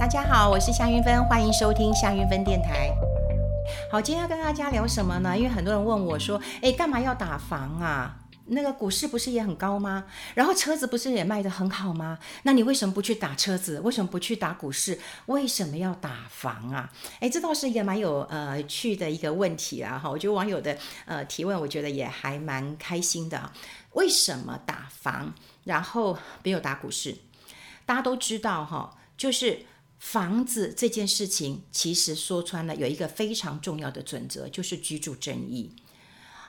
大家好，我是夏云芬，欢迎收听夏云芬电台。好，今天要跟大家聊什么呢？因为很多人问我说，诶，干嘛要打房啊？那个股市不是也很高吗？然后车子不是也卖得很好吗？那你为什么不去打车子？为什么不去打股市？为什么要打房啊？诶，这倒是一个蛮有呃趣的一个问题啊！哈，我觉得网友的呃提问，我觉得也还蛮开心的。为什么打房，然后没有打股市？大家都知道哈，就是。房子这件事情，其实说穿了有一个非常重要的准则，就是居住正义。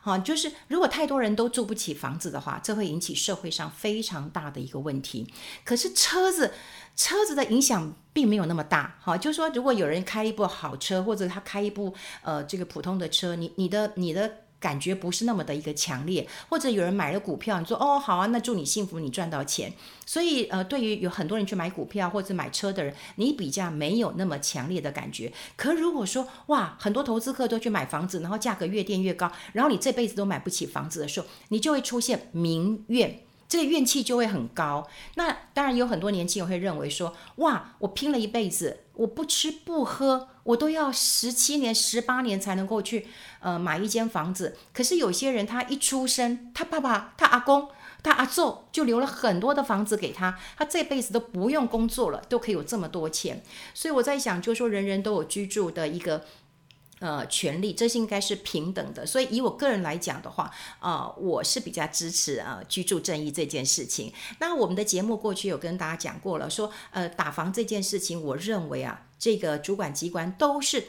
好，就是如果太多人都住不起房子的话，这会引起社会上非常大的一个问题。可是车子，车子的影响并没有那么大。好，就是说，如果有人开一部好车，或者他开一部呃这个普通的车，你你的你的。感觉不是那么的一个强烈，或者有人买了股票，你说哦好啊，那祝你幸福，你赚到钱。所以呃，对于有很多人去买股票或者买车的人，你比较没有那么强烈的感觉。可如果说哇，很多投资客都去买房子，然后价格越垫越高，然后你这辈子都买不起房子的时候，你就会出现民怨。这个怨气就会很高。那当然有很多年轻人会认为说，哇，我拼了一辈子，我不吃不喝，我都要十七年、十八年才能够去呃买一间房子。可是有些人他一出生，他爸爸、他阿公、他阿祖就留了很多的房子给他，他这辈子都不用工作了，都可以有这么多钱。所以我在想，就是说人人都有居住的一个。呃，权利，这是应该是平等的。所以以我个人来讲的话，呃，我是比较支持啊居住正义这件事情。那我们的节目过去有跟大家讲过了，说呃打房这件事情，我认为啊，这个主管机关都是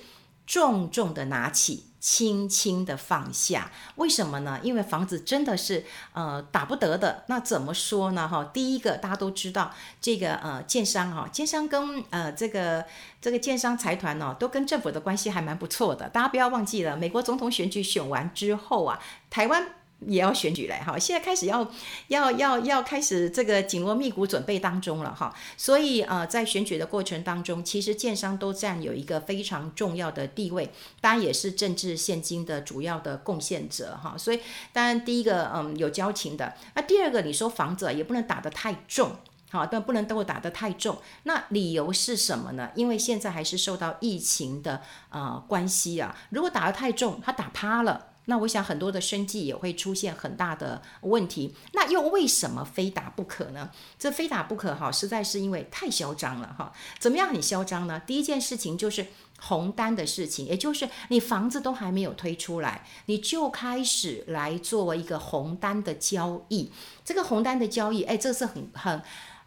重重的拿起。轻轻的放下，为什么呢？因为房子真的是呃打不得的。那怎么说呢？哈，第一个大家都知道，这个呃建商哈，建商跟呃这个这个建商财团呢，都跟政府的关系还蛮不错的。大家不要忘记了，美国总统选举选完之后啊，台湾。也要选举了哈，现在开始要要要要开始这个紧锣密鼓准备当中了哈，所以呃，在选举的过程当中，其实建商都占有一个非常重要的地位，当然也是政治现金的主要的贡献者哈，所以当然第一个嗯有交情的，那第二个你说房子也不能打得太重，好，但不能都打得太重，那理由是什么呢？因为现在还是受到疫情的呃关系啊，如果打得太重，他打趴了。那我想很多的生计也会出现很大的问题。那又为什么非打不可呢？这非打不可哈，实在是因为太嚣张了哈。怎么样很嚣张呢？第一件事情就是红单的事情，也就是你房子都还没有推出来，你就开始来做一个红单的交易。这个红单的交易，哎，这是很很。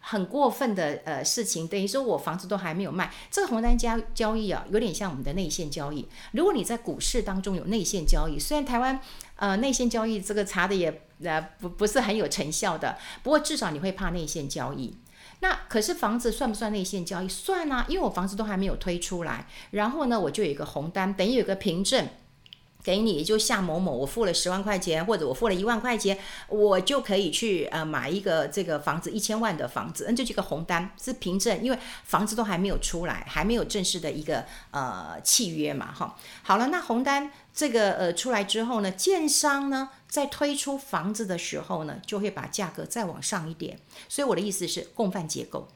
很过分的呃事情，等于说我房子都还没有卖，这个红单交交易啊，有点像我们的内线交易。如果你在股市当中有内线交易，虽然台湾呃内线交易这个查的也呃不不是很有成效的，不过至少你会怕内线交易。那可是房子算不算内线交易？算啊，因为我房子都还没有推出来，然后呢我就有一个红单，等于有个凭证。给你就夏某某，我付了十万块钱，或者我付了一万块钱，我就可以去呃买一个这个房子一千万的房子，那就这个红单是凭证，因为房子都还没有出来，还没有正式的一个呃契约嘛，哈。好了，那红单这个呃出来之后呢，建商呢在推出房子的时候呢，就会把价格再往上一点，所以我的意思是共犯结构，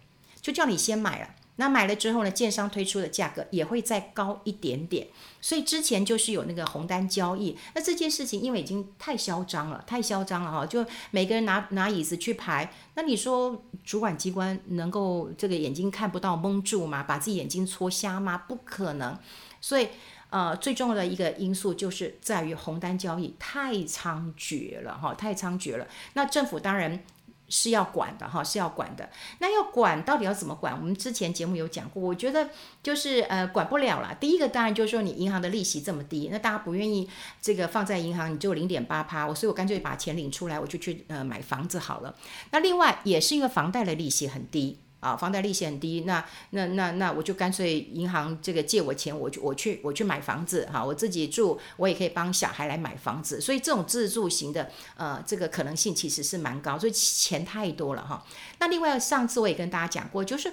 就叫你先买了。那买了之后呢，建商推出的价格也会再高一点点，所以之前就是有那个红单交易。那这件事情因为已经太嚣张了，太嚣张了哈，就每个人拿拿椅子去排。那你说主管机关能够这个眼睛看不到蒙住吗？把自己眼睛戳瞎吗？不可能。所以呃，最重要的一个因素就是在于红单交易太猖獗了哈，太猖獗了。那政府当然。是要管的哈，是要管的。那要管到底要怎么管？我们之前节目有讲过，我觉得就是呃管不了了。第一个当然就是说你银行的利息这么低，那大家不愿意这个放在银行，你就零点八趴，我所以我干脆把钱领出来，我就去呃买房子好了。那另外也是因为房贷的利息很低。啊，房贷利息很低，那那那那我就干脆银行这个借我钱，我就我去我去买房子哈，我自己住，我也可以帮小孩来买房子，所以这种自住型的呃这个可能性其实是蛮高，所以钱太多了哈。那另外上次我也跟大家讲过，就是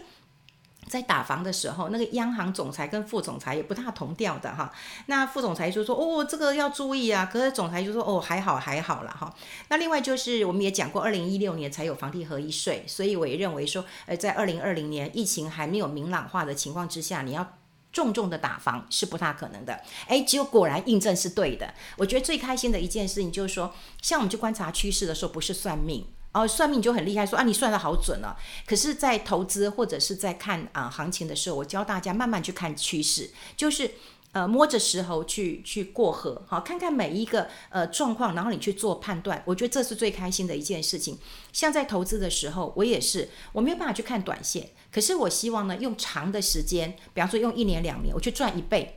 在打房的时候，那个央行总裁跟副总裁也不大同调的哈。那副总裁就说：“哦，这个要注意啊。”可是总裁就说：“哦，还好还好了哈。”那另外就是我们也讲过，二零一六年才有房地合一税，所以我也认为说，呃，在二零二零年疫情还没有明朗化的情况之下，你要重重的打房是不大可能的。哎，结果果然印证是对的。我觉得最开心的一件事情就是说，像我们去观察趋势的时候，不是算命。哦，算命就很厉害，说啊，你算的好准了。可是，在投资或者是在看啊、行情的时候，我教大家慢慢去看趋势，就是呃摸着石头去去过河，好，看看每一个呃状况，然后你去做判断。我觉得这是最开心的一件事情。像在投资的时候，我也是，我没有办法去看短线，可是我希望呢，用长的时间，比方说用一年两年，我去赚一倍。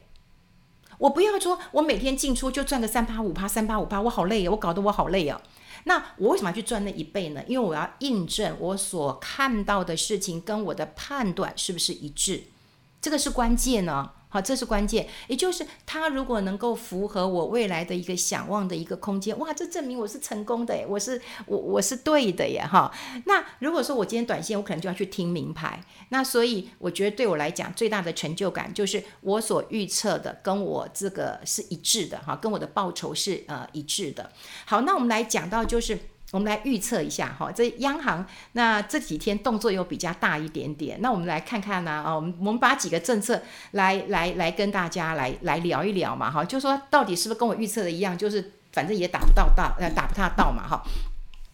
我不要说我每天进出就赚个三趴五趴三趴五趴，我好累哦，我搞得我好累哦。那我为什么要去赚那一倍呢？因为我要印证我所看到的事情跟我的判断是不是一致，这个是关键呢。好，这是关键，也就是他如果能够符合我未来的一个想望的一个空间，哇，这证明我是成功的，我是我我是对的耶，哈。那如果说我今天短线，我可能就要去听明牌。那所以我觉得对我来讲最大的成就感就是我所预测的跟我这个是一致的，哈，跟我的报酬是呃一致的。好，那我们来讲到就是。我们来预测一下哈，这央行那这几天动作又比较大一点点，那我们来看看呢啊，我们我们把几个政策来来来跟大家来来聊一聊嘛哈，就说到底是不是跟我预测的一样，就是反正也打不到到呃打不大到嘛哈。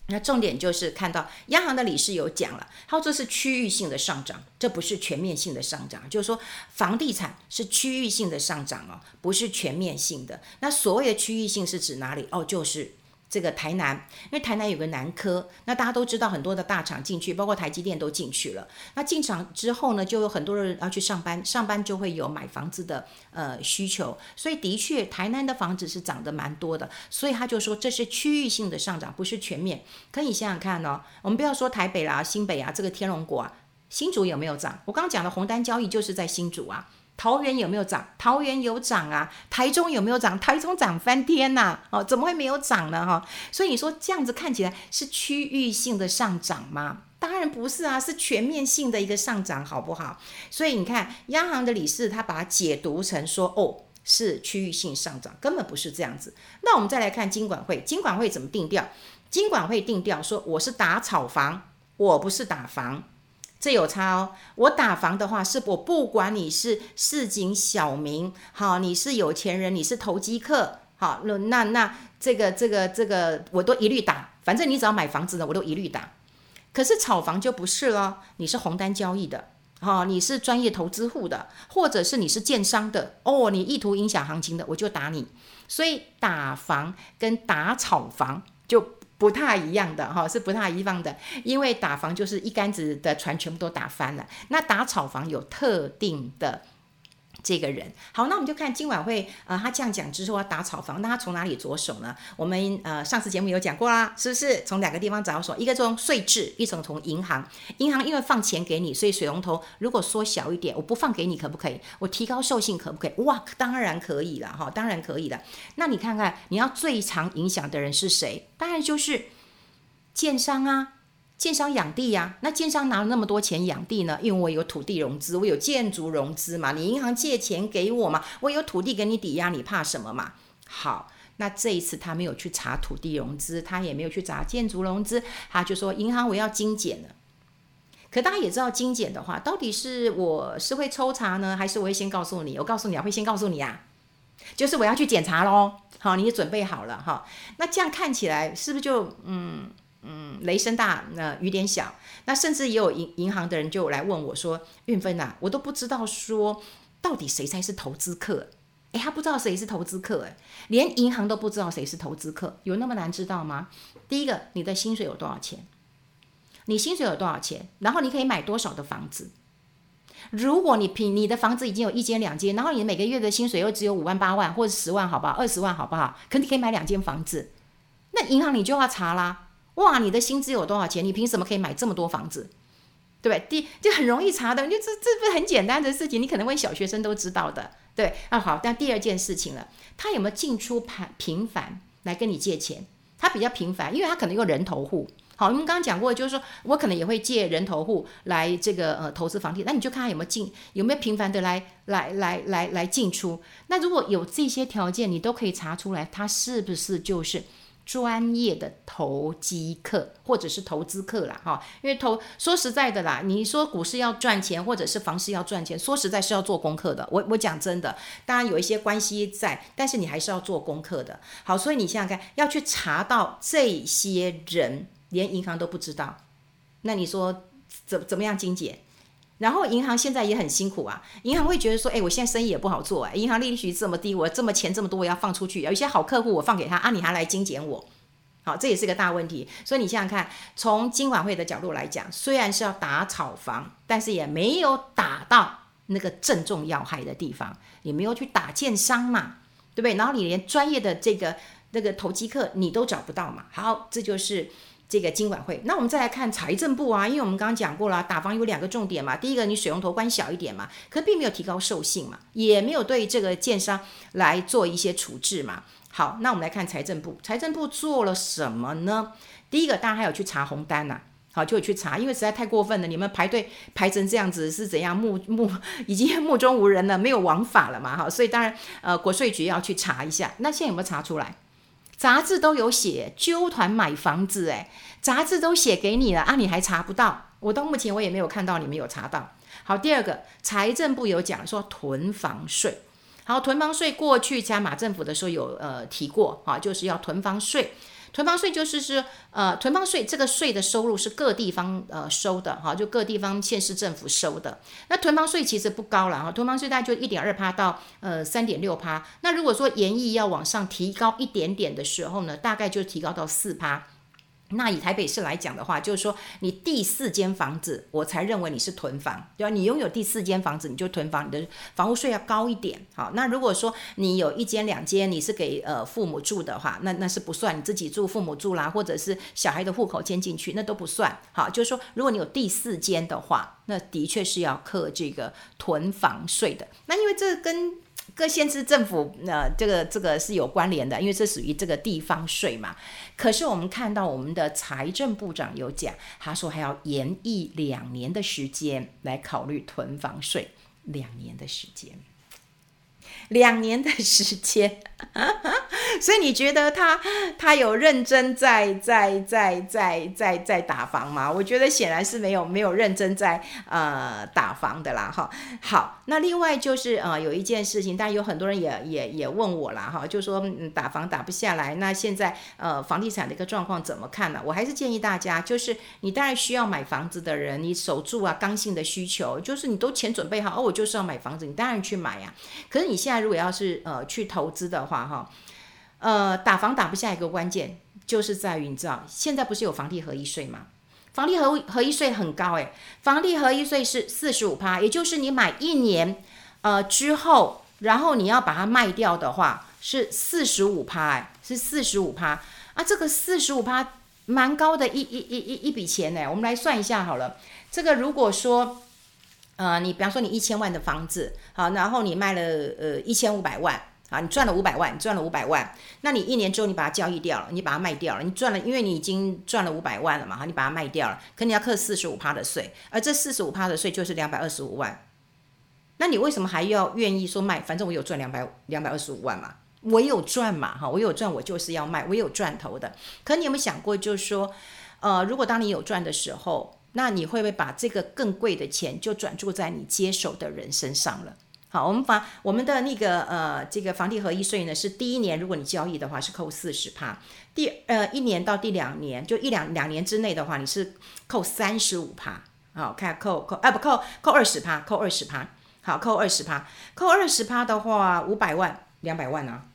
那重点就是看到央行的理事有讲了，他说这是区域性的上涨，这不是全面性的上涨，就是说房地产是区域性的上涨哦，不是全面性的。那所谓的区域性是指哪里？哦，就是。这个台南，因为台南有个南科，那大家都知道很多的大厂进去，包括台积电都进去了。那进场之后呢，就有很多人要去上班，上班就会有买房子的呃需求，所以的确台南的房子是涨得蛮多的。所以他就说这是区域性的上涨，不是全面。可以想想看哦，我们不要说台北啦、新北啊，这个天龙国啊，新竹有没有涨？我刚刚讲的红单交易就是在新竹啊。桃园有没有涨？桃园有涨啊。台中有没有涨？台中涨翻天呐、哦，怎么会没有涨呢？哈，所以你说这样子看起来是区域性的上涨吗？当然不是啊，是全面性的一个上涨，好不好？所以你看，央行的理事他把它解读成说，哦，是区域性上涨，根本不是这样子。那我们再来看金管会，金管会怎么定调？金管会定调说，我是打炒房，我不是打房。这有差哦，我打房的话，是我不管你是市井小民，好，你是有钱人，你是投机客，好，那那那这个这个这个我都一律打，反正你只要买房子的，我都一律打。可是炒房就不是了，你是红单交易的，好，你是专业投资户的，或者是你是建商的，哦，你意图影响行情的，我就打你。所以打房跟打炒房就。不太一样的哈，是不太一样的，因为打房就是一竿子的船全部都打翻了，那打草房有特定的。这个人好，那我们就看金管会呃，他这样讲之后要打炒房，那他从哪里着手呢？我们呃上次节目有讲过啦，是不是从两个地方着手？一个从税制，一种从银行。银行因为放钱给你，所以水龙头如果缩小一点，我不放给你可不可以？我提高授信可不可以？哇，当然可以了哈，当然可以了。那你看看你要最常影响的人是谁？当然就是建商啊。建商养地呀、那建商拿了那么多钱养地呢？因为我有土地融资，我有建筑融资嘛。你银行借钱给我嘛，我有土地给你抵押，你怕什么嘛？好，那这一次他没有去查土地融资，他也没有去查建筑融资，他就说银行我要精简了。可大家也知道，精简的话，到底是我是会抽查呢，还是我会先告诉你？我告诉你啊，会先告诉你啊，就是我要去检查喽。好，你也准备好了哈。那这样看起来是不是就嗯？嗯，雷声大，那雨点小。那甚至也有银银行的人就来问我说：“运芬呐，我都不知道说到底谁才是投资客？诶，他不知道谁是投资客，诶，连银行都不知道谁是投资客，有那么难知道吗？第一个，你的薪水有多少钱？你薪水有多少钱？然后你可以买多少的房子？如果你凭你的房子已经有一间两间，然后你每个月的薪水又只有五万八万或者十万，好不好？二十万，好不好？可你可以买两间房子，那银行你就要查啦。”哇，你的薪资有多少钱？你凭什么可以买这么多房子？对不对？第就很容易查的，就这这不是很简单的事情，你可能问小学生都知道的。对，啊好，但第二件事情了，他有没有进出频频繁来跟你借钱？他比较频繁，因为他可能用人头户，好，我们刚刚讲过，就是说我可能也会借人头户来这个呃投资房地，那你就看他有没有进，有没有频繁的来来来来来进出。那如果有这些条件，你都可以查出来，他是不是就是专业的投机客或者是投资客啦？哈，因为投说实在的啦，你说股市要赚钱或者是房市要赚钱，说实在是要做功课的。我我讲真的，当然有一些关系在，但是你还是要做功课的。好，所以你想想看，要去查到这些人。连银行都不知道，那你说怎怎么样精简？然后银行现在也很辛苦啊，银行会觉得说，哎，我现在生意也不好做啊，银行利率这么低，我这么钱这么多，我要放出去，有一些好客户我放给他啊，你还来精简我，好，这也是个大问题。所以你想想看，从金管会的角度来讲，虽然是要打炒房，但是也没有打到那个正中要害的地方，也没有去打建商嘛，对不对？然后你连专业的这个那个投机客你都找不到嘛，好，这就是。这个金管会，那我们再来看财政部啊，因为我们刚刚讲过了，打房有两个重点嘛。第一个，你水龙头关小一点嘛，可并没有提高授信嘛，也没有对这个建商来做一些处置嘛。好，那我们来看财政部，财政部做了什么呢？第一个，当然还有去查红单呐、好，就有去查，因为实在太过分了，你们排队排成这样子是怎样？目目 已经目中无人了，没有王法了嘛，哈，所以当然呃国税局要去查一下，那现在有没有查出来？杂志都有写，纠团买房子，诶，杂志都写给你了啊，你还查不到？我到目前我也没有看到你们有查到。好，第二个，财政部有讲说囤房税，好，囤房税过去加马政府的时候有呃提过，啊，就是要囤房税。囤房税就是是呃，囤房税这个税的收入是各地方呃收的哈，就各地方县市政府收的。那囤房税其实不高了哈，囤房税大概就一点二趴到呃三点六趴。那如果说延议要往上提高一点点的时候呢，大概就提高到四趴。那以台北市来讲的话，就是说你第四间房子，我才认为你是囤房，对吧？你拥有第四间房子，你就囤房，你的房屋税要高一点。好，那如果说你有一间两间，你是给呃父母住的话，那那是不算，你自己住，父母住啦，或者是小孩的户口迁进去，那都不算。好，就是说如果你有第四间的话，那的确是要课这个囤房税的。那因为这跟各县市政府，呃，这个这个是有关联的，因为这属于这个地方税嘛。可是我们看到我们的财政部长有讲，他说还要延一两年的时间来考虑囤房税，两年的时间。两年的时间，所以你觉得他他有认真在在在在在在打房吗？我觉得显然是没有没有认真在呃打房的啦哈。好，那另外就是呃有一件事情，但有很多人也也也问我啦哈，就说嗯打房打不下来，那现在呃房地产的一个状况怎么看呢？我还是建议大家，就是你当然需要买房子的人，你守住啊刚性的需求，就是你都钱准备好哦，我就是要买房子，你当然去买呀。可是你现在。如果要是呃去投资的话，哈，呃打房打不下一个关键就是在于你知道现在不是有房地合一税吗？房地合合一税很高诶，房地合一税是四十五趴，也就是你买一年呃之后，然后你要把它卖掉的话是四十五趴，哎，是四十五趴啊，这个四十五趴蛮高的一一一一一笔钱呢。我们来算一下好了，这个如果说。呃，你比方说你一千万的房子，好，然后你卖了呃一千五百万，啊，你赚了五百万，赚了五百万，那你一年之后你把它交易掉了，你把它卖掉了，你赚了，因为你已经赚了五百万了嘛，哈，你把它卖掉了，可你要课四十五趴的税，而这四十五趴的税就是两百二十五万，那你为什么还要愿意说卖？反正我有赚两百两百二十五万嘛，我有赚嘛，哈，我有赚，我就是要卖，我有赚头的。可你有没有想过，就是说，呃，如果当你有赚的时候，那你会不会把这个更贵的钱就转注在你接手的人身上了？好，我们房我们的那个呃这个房地合一税呢，是第一年如果你交易的话是扣四十趴，第呃一年到第两年就一两两年之内的话你是扣三十五趴，好，看扣扣啊不扣扣二十趴，扣二十趴，好，扣二十趴，扣二十趴的话五百万两百万啊，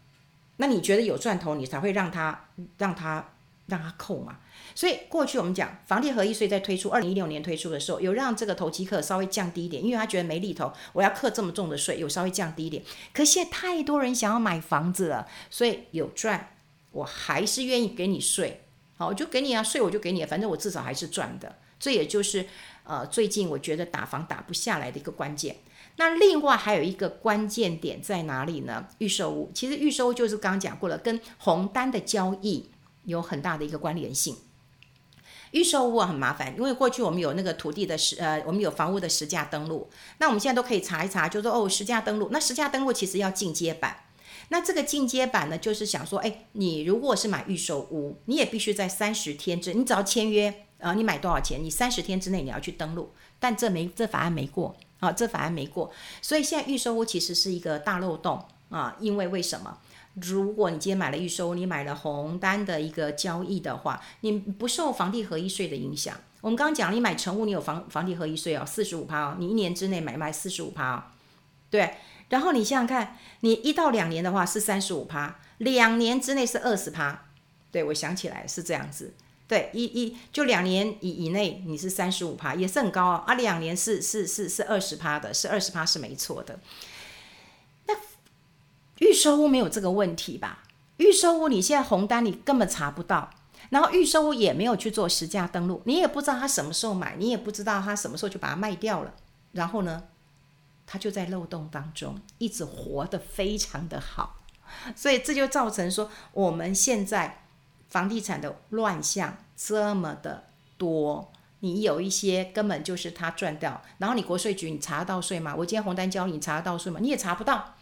那你觉得有赚头你才会让他让他让他扣嘛？所以过去我们讲房地合一税在推出二零一六年推出的时候，有让这个投机客稍微降低一点，因为他觉得没利头，我要克这么重的税，有稍微降低一点。可现在太多人想要买房子了，所以有赚，我还是愿意给你税，好，我就给你啊，税我就给你，反正我至少还是赚的。这也就是呃最近我觉得打房打不下来的一个关键。那另外还有一个关键点在哪里呢？预售屋，其实预售屋就是刚刚讲过了，跟红单的交易有很大的一个关联性。预售屋很麻烦，因为过去我们有那个土地的实呃，我们有房屋的实价登录，那我们现在都可以查一查，就说哦，实价登录，那实价登录其实要进阶版。那这个进阶版呢，就是想说，哎，你如果是买预售屋，你也必须在三十天之，你只要签约，呃，你买多少钱，你三十天之内你要去登录。但这没这法案没过啊，这法案没过，所以现在预售屋其实是一个大漏洞啊。因为为什么？如果你今天买了预售，你买了红单的一个交易的话，你不受房地合一税的影响。我们刚刚讲，你买成屋，你有房房地合一税哦，四十五趴哦，你一年之内买卖四十五趴哦，对。然后你想想看，你一到两年的话是三十五趴，两年之内是二十趴。对，我想起来是这样子。对，一一就两年以以内你是三十五趴，也是很高啊。啊，两年是是是是二十趴的，是二十趴是没错的。预售屋没有这个问题吧？预售屋你现在红单你根本查不到，然后预售屋也没有去做实价登录，你也不知道他什么时候买，你也不知道他什么时候就把它卖掉了，然后呢？他就在漏洞当中一直活得非常的好，所以这就造成说我们现在房地产的乱象这么的多。你有一些根本就是他赚掉，然后你国税局你查得到税吗？我今天红单交你查得到税吗？你也查不到。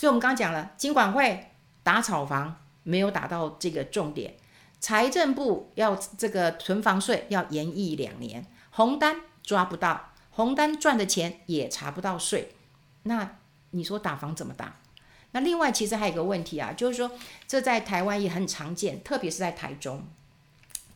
所以我们刚刚讲了，金管会打炒房没有打到这个重点，财政部要这个囤房税要延役两年，红单抓不到。红单赚的钱也查不到税，那你说打房怎么打？那另外其实还有一个问题啊，就是说这在台湾也很常见，特别是在台中。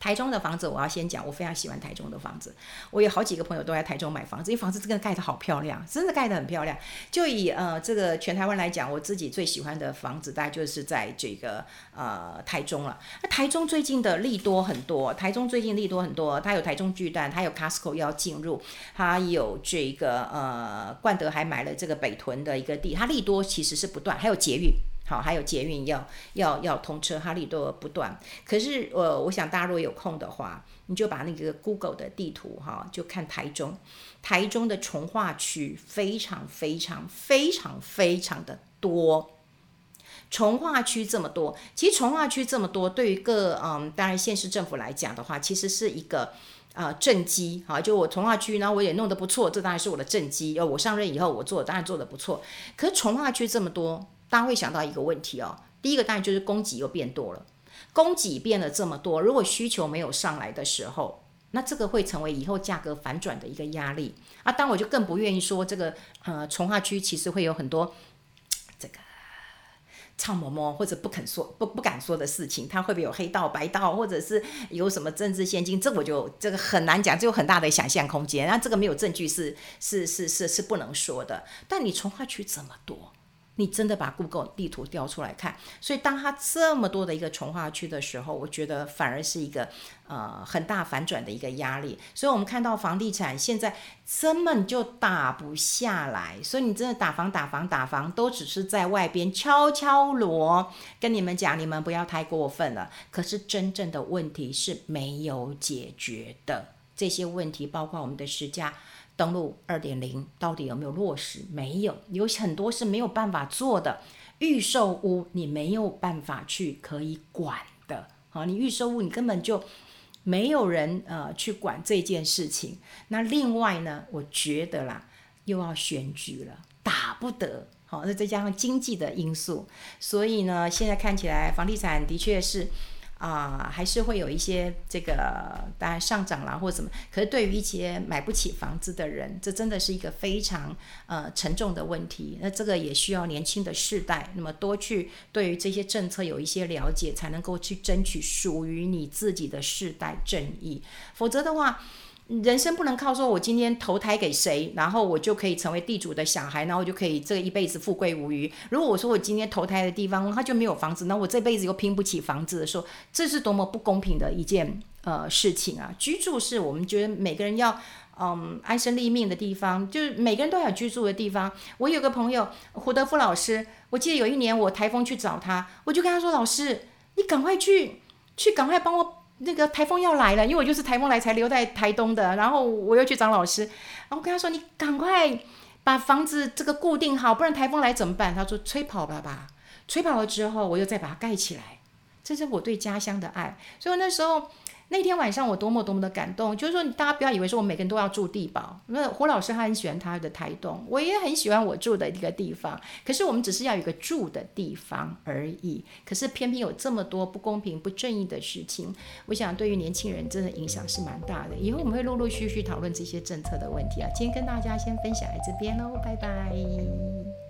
台中的房子，我要先讲，我非常喜欢台中的房子。我有好几个朋友都在台中买房子，因为房子真的盖得好漂亮，真的盖得很漂亮。就以呃这个全台湾来讲，我自己最喜欢的房子，大概就是在这个呃台中了。那台中最近的利多很多，台中最近利多很多，它有台中巨蛋，它有 Costco 要进入，它有这个呃冠德还买了这个北屯的一个地，它利多其实是不断，还有捷运。好，还有捷运要要要通车，哈利都不断。可是，呃，我想大家如果有空的话，你就把那个 Google 的地图哈，就看台中，台中的重划区非常非常非常非常的多。重划区这么多，其实重划区这么多，对于各嗯，当然县市政府来讲的话，其实是一个呃政绩。哈，就我重划区，然后我也弄得不错，这当然是我的政绩。呃，我上任以后，我做当然做得不错。可是重划区这么多。大家会想到一个问题哦，第一个当然就是供给又变多了，供给变了这么多，如果需求没有上来的时候，那这个会成为以后价格反转的一个压力啊。当我就更不愿意说这个呃，从化区其实会有很多这个唱嬷嬷或者不肯说不不敢说的事情，它会不会有黑道白道，或者是有什么政治献金？这我就这个很难讲，就有很大的想象空间。那这个没有证据是是是是是不能说的。但你从化区这么多。你真的把 Google 地图调出来看，所以当它这么多的一个重化区的时候，我觉得反而是一个呃很大反转的一个压力。所以我们看到房地产现在根本就打不下来，所以你真的打房打房打房都只是在外边敲敲锣，跟你们讲，你们不要太过分了。可是真正的问题是没有解决的，这些问题包括我们的实价。登录二点零到底有没有落实？没有，有很多是没有办法做的。预售屋你没有办法去可以管的，好，你预售屋你根本就没有人呃去管这件事情。那另外呢，我觉得啦，又要选举了，打不得，好，那再加上经济的因素，所以呢，现在看起来房地产的确是。啊、还是会有一些这个当然上涨啦，或者什么。可是对于一些买不起房子的人，这真的是一个非常呃沉重的问题。那这个也需要年轻的世代，那么多去对于这些政策有一些了解，才能够去争取属于你自己的世代正义。否则的话，人生不能靠说，我今天投胎给谁，然后我就可以成为地主的小孩，然后我就可以这一辈子富贵无虞。如果我说我今天投胎的地方他就没有房子，那我这辈子又拼不起房子的时候，这是多么不公平的一件呃事情啊！居住是我们觉得每个人要嗯安身立命的地方，就是每个人都有居住的地方。我有个朋友胡德夫老师，我记得有一年我台风去找他，我就跟他说：“老师，你赶快去去，赶快帮我。”那个台风要来了，因为我就是台风来才留在台东的，然后我又去找老师，然后跟他说：“你赶快把房子这个固定好，不然台风来怎么办？”他说：“吹跑了吧，吹跑了之后，我又再把它盖起来。”这是我对家乡的爱。所以那时候那天晚上我多么多么的感动，就是说大家不要以为说我每个人都要住地堡。那胡老师他很喜欢他的台东，我也很喜欢我住的一个地方。可是我们只是要有一个住的地方而已。可是偏偏有这么多不公平、不正义的事情，我想对于年轻人真的影响是蛮大的。以后我们会陆陆续续讨论这些政策的问题啊。今天跟大家先分享在这边喽，拜拜。